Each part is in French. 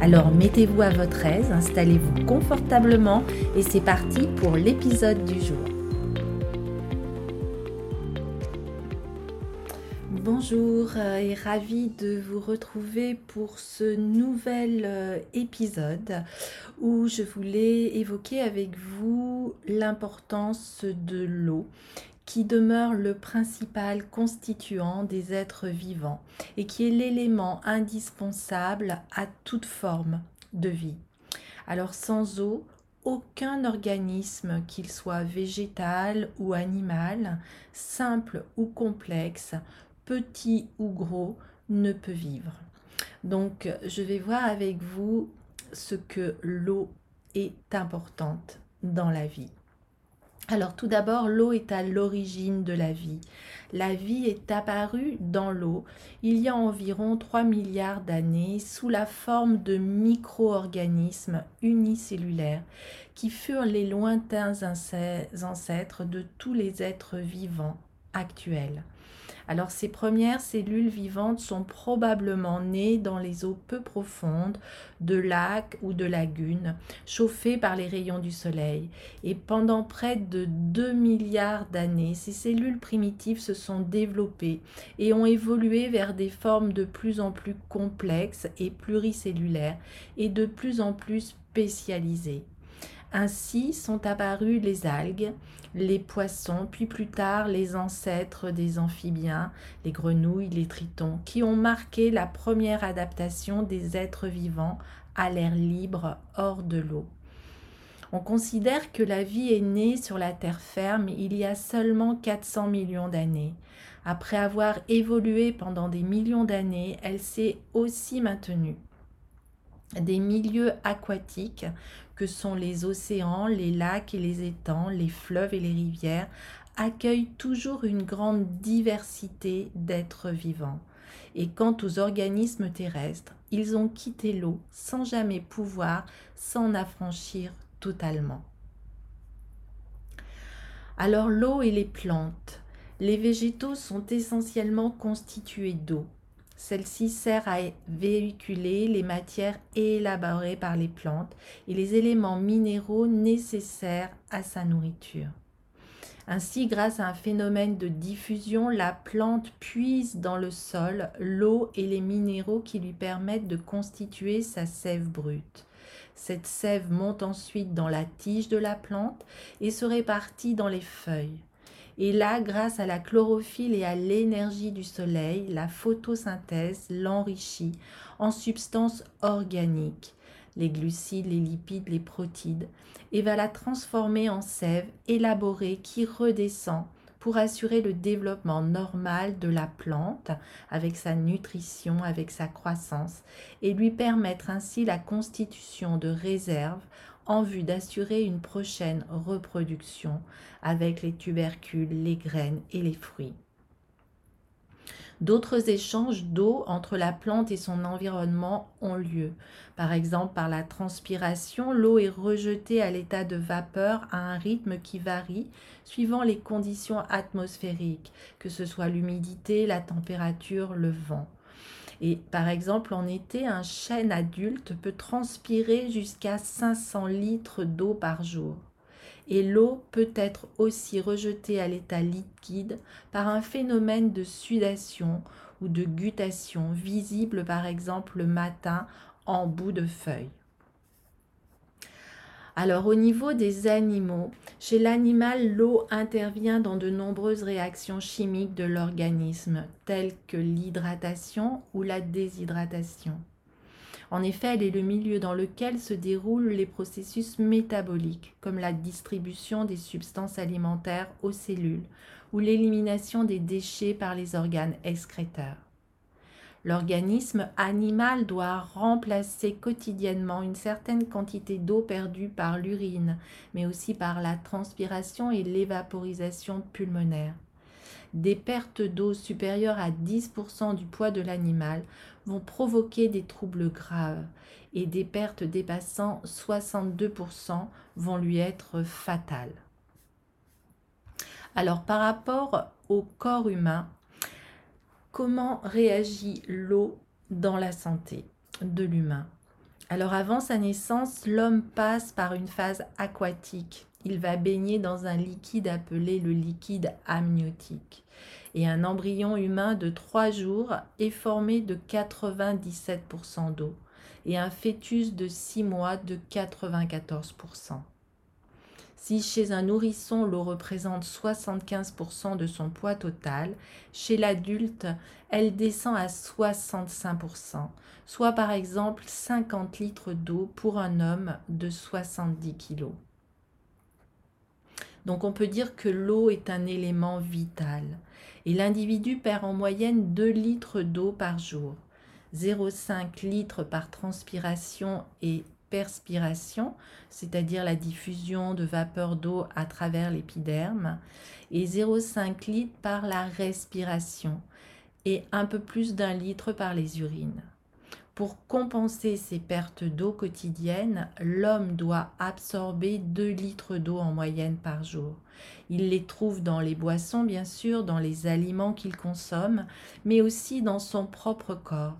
Alors mettez-vous à votre aise, installez-vous confortablement et c'est parti pour l'épisode du jour. Bonjour euh, et ravi de vous retrouver pour ce nouvel euh, épisode où je voulais évoquer avec vous l'importance de l'eau qui demeure le principal constituant des êtres vivants et qui est l'élément indispensable à toute forme de vie. Alors sans eau, aucun organisme, qu'il soit végétal ou animal, simple ou complexe, petit ou gros, ne peut vivre. Donc je vais voir avec vous ce que l'eau est importante dans la vie. Alors tout d'abord, l'eau est à l'origine de la vie. La vie est apparue dans l'eau il y a environ 3 milliards d'années sous la forme de micro-organismes unicellulaires qui furent les lointains ancêtres de tous les êtres vivants actuels. Alors ces premières cellules vivantes sont probablement nées dans les eaux peu profondes de lacs ou de lagunes, chauffées par les rayons du soleil. Et pendant près de 2 milliards d'années, ces cellules primitives se sont développées et ont évolué vers des formes de plus en plus complexes et pluricellulaires et de plus en plus spécialisées. Ainsi sont apparus les algues, les poissons, puis plus tard les ancêtres des amphibiens, les grenouilles, les tritons, qui ont marqué la première adaptation des êtres vivants à l'air libre hors de l'eau. On considère que la vie est née sur la terre ferme il y a seulement 400 millions d'années. Après avoir évolué pendant des millions d'années, elle s'est aussi maintenue des milieux aquatiques que sont les océans, les lacs et les étangs, les fleuves et les rivières, accueillent toujours une grande diversité d'êtres vivants. Et quant aux organismes terrestres, ils ont quitté l'eau sans jamais pouvoir s'en affranchir totalement. Alors l'eau et les plantes. Les végétaux sont essentiellement constitués d'eau. Celle-ci sert à véhiculer les matières élaborées par les plantes et les éléments minéraux nécessaires à sa nourriture. Ainsi, grâce à un phénomène de diffusion, la plante puise dans le sol l'eau et les minéraux qui lui permettent de constituer sa sève brute. Cette sève monte ensuite dans la tige de la plante et se répartit dans les feuilles. Et là, grâce à la chlorophylle et à l'énergie du soleil, la photosynthèse l'enrichit en substances organiques, les glucides, les lipides, les protides, et va la transformer en sève élaborée qui redescend pour assurer le développement normal de la plante avec sa nutrition, avec sa croissance, et lui permettre ainsi la constitution de réserves en vue d'assurer une prochaine reproduction avec les tubercules, les graines et les fruits. D'autres échanges d'eau entre la plante et son environnement ont lieu. Par exemple, par la transpiration, l'eau est rejetée à l'état de vapeur à un rythme qui varie suivant les conditions atmosphériques, que ce soit l'humidité, la température, le vent. Et par exemple, en été, un chêne adulte peut transpirer jusqu'à 500 litres d'eau par jour. Et l'eau peut être aussi rejetée à l'état liquide par un phénomène de sudation ou de guttation visible par exemple le matin en bout de feuille. Alors au niveau des animaux, chez l'animal, l'eau intervient dans de nombreuses réactions chimiques de l'organisme, telles que l'hydratation ou la déshydratation. En effet, elle est le milieu dans lequel se déroulent les processus métaboliques, comme la distribution des substances alimentaires aux cellules ou l'élimination des déchets par les organes excréteurs. L'organisme animal doit remplacer quotidiennement une certaine quantité d'eau perdue par l'urine, mais aussi par la transpiration et l'évaporisation pulmonaire. Des pertes d'eau supérieures à 10% du poids de l'animal vont provoquer des troubles graves et des pertes dépassant 62% vont lui être fatales. Alors par rapport au corps humain, comment réagit l'eau dans la santé de l'humain Alors avant sa naissance, l'homme passe par une phase aquatique. Il va baigner dans un liquide appelé le liquide amniotique. Et un embryon humain de 3 jours est formé de 97% d'eau et un fœtus de 6 mois de 94%. Si chez un nourrisson l'eau représente 75% de son poids total, chez l'adulte, elle descend à 65%, soit par exemple 50 litres d'eau pour un homme de 70 kg. Donc on peut dire que l'eau est un élément vital et l'individu perd en moyenne 2 litres d'eau par jour, 0,5 litres par transpiration et perspiration, c'est-à-dire la diffusion de vapeur d'eau à travers l'épiderme, et 0,5 litres par la respiration, et un peu plus d'un litre par les urines. Pour compenser ces pertes d'eau quotidiennes, l'homme doit absorber 2 litres d'eau en moyenne par jour. Il les trouve dans les boissons, bien sûr, dans les aliments qu'il consomme, mais aussi dans son propre corps.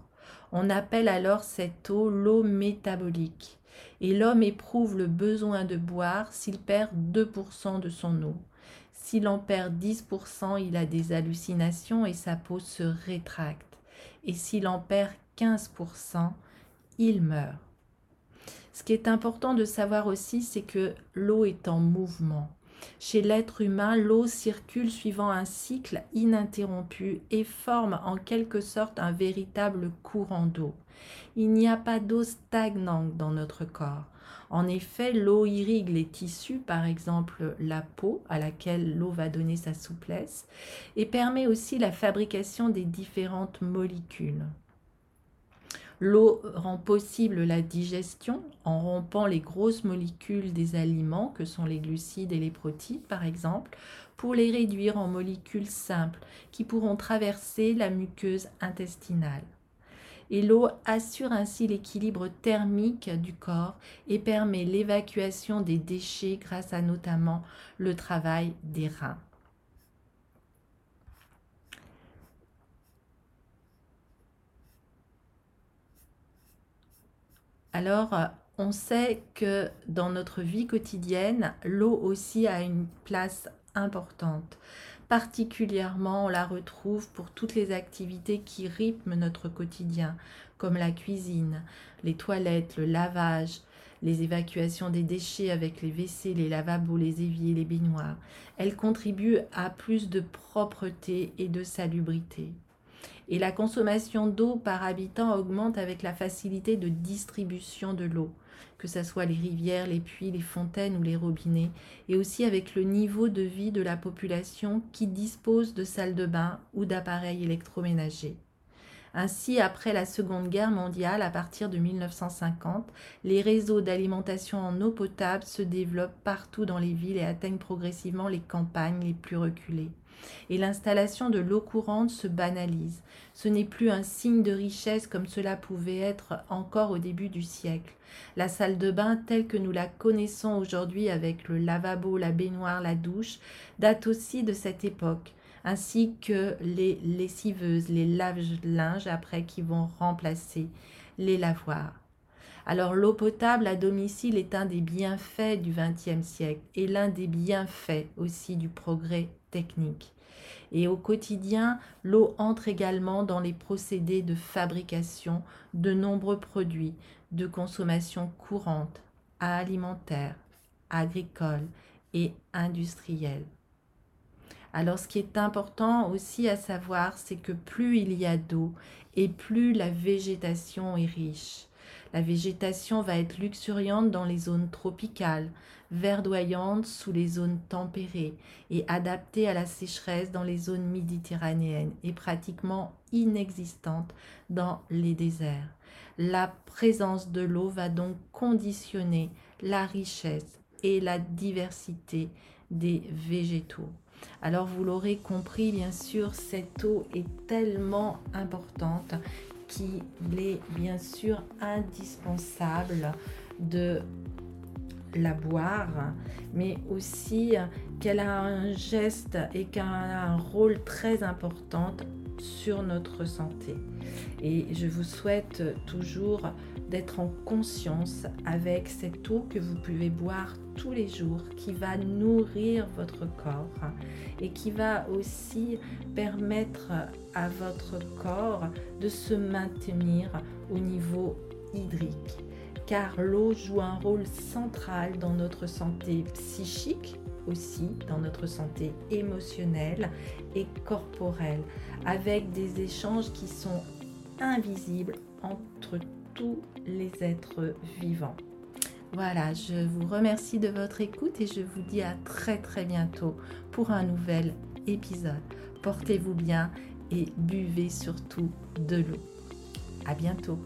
On appelle alors cette eau l'eau métabolique et l'homme éprouve le besoin de boire s'il perd 2% de son eau. S'il en perd 10%, il a des hallucinations et sa peau se rétracte. Et s'il en perd 15%, il meurt. Ce qui est important de savoir aussi, c'est que l'eau est en mouvement. Chez l'être humain, l'eau circule suivant un cycle ininterrompu et forme en quelque sorte un véritable courant d'eau. Il n'y a pas d'eau stagnante dans notre corps. En effet, l'eau irrigue les tissus, par exemple la peau, à laquelle l'eau va donner sa souplesse, et permet aussi la fabrication des différentes molécules. L'eau rend possible la digestion en rompant les grosses molécules des aliments que sont les glucides et les protéines par exemple pour les réduire en molécules simples qui pourront traverser la muqueuse intestinale. Et l'eau assure ainsi l'équilibre thermique du corps et permet l'évacuation des déchets grâce à notamment le travail des reins. Alors, euh, on sait que dans notre vie quotidienne, l'eau aussi a une place importante. Particulièrement, on la retrouve pour toutes les activités qui rythment notre quotidien, comme la cuisine, les toilettes, le lavage, les évacuations des déchets avec les WC, les lavabos, les éviers, les baignoires. Elle contribue à plus de propreté et de salubrité et la consommation d'eau par habitant augmente avec la facilité de distribution de l'eau, que ce soit les rivières, les puits, les fontaines ou les robinets, et aussi avec le niveau de vie de la population qui dispose de salles de bain ou d'appareils électroménagers. Ainsi, après la Seconde Guerre mondiale, à partir de 1950, les réseaux d'alimentation en eau potable se développent partout dans les villes et atteignent progressivement les campagnes les plus reculées et l'installation de l'eau courante se banalise. Ce n'est plus un signe de richesse comme cela pouvait être encore au début du siècle. La salle de bain telle que nous la connaissons aujourd'hui avec le lavabo, la baignoire, la douche, date aussi de cette époque ainsi que les lessiveuses, les lave-linges après qui vont remplacer les lavoirs. Alors l'eau potable à domicile est un des bienfaits du XXe siècle et l'un des bienfaits aussi du progrès technique. Et au quotidien, l'eau entre également dans les procédés de fabrication de nombreux produits de consommation courante, alimentaire, agricole et industrielle. Alors ce qui est important aussi à savoir, c'est que plus il y a d'eau et plus la végétation est riche. La végétation va être luxuriante dans les zones tropicales, verdoyante sous les zones tempérées et adaptée à la sécheresse dans les zones méditerranéennes et pratiquement inexistante dans les déserts. La présence de l'eau va donc conditionner la richesse et la diversité des végétaux. Alors vous l'aurez compris, bien sûr, cette eau est tellement importante qu'il est bien sûr indispensable de la boire, mais aussi qu'elle a un geste et qu'elle a un rôle très important sur notre santé. Et je vous souhaite toujours d'être en conscience avec cette eau que vous pouvez boire tous les jours, qui va nourrir votre corps et qui va aussi permettre à votre corps de se maintenir au niveau hydrique. Car l'eau joue un rôle central dans notre santé psychique, aussi dans notre santé émotionnelle et corporelle, avec des échanges qui sont invisibles entre tous les êtres vivants. Voilà, je vous remercie de votre écoute et je vous dis à très très bientôt pour un nouvel épisode. Portez-vous bien et buvez surtout de l'eau. À bientôt.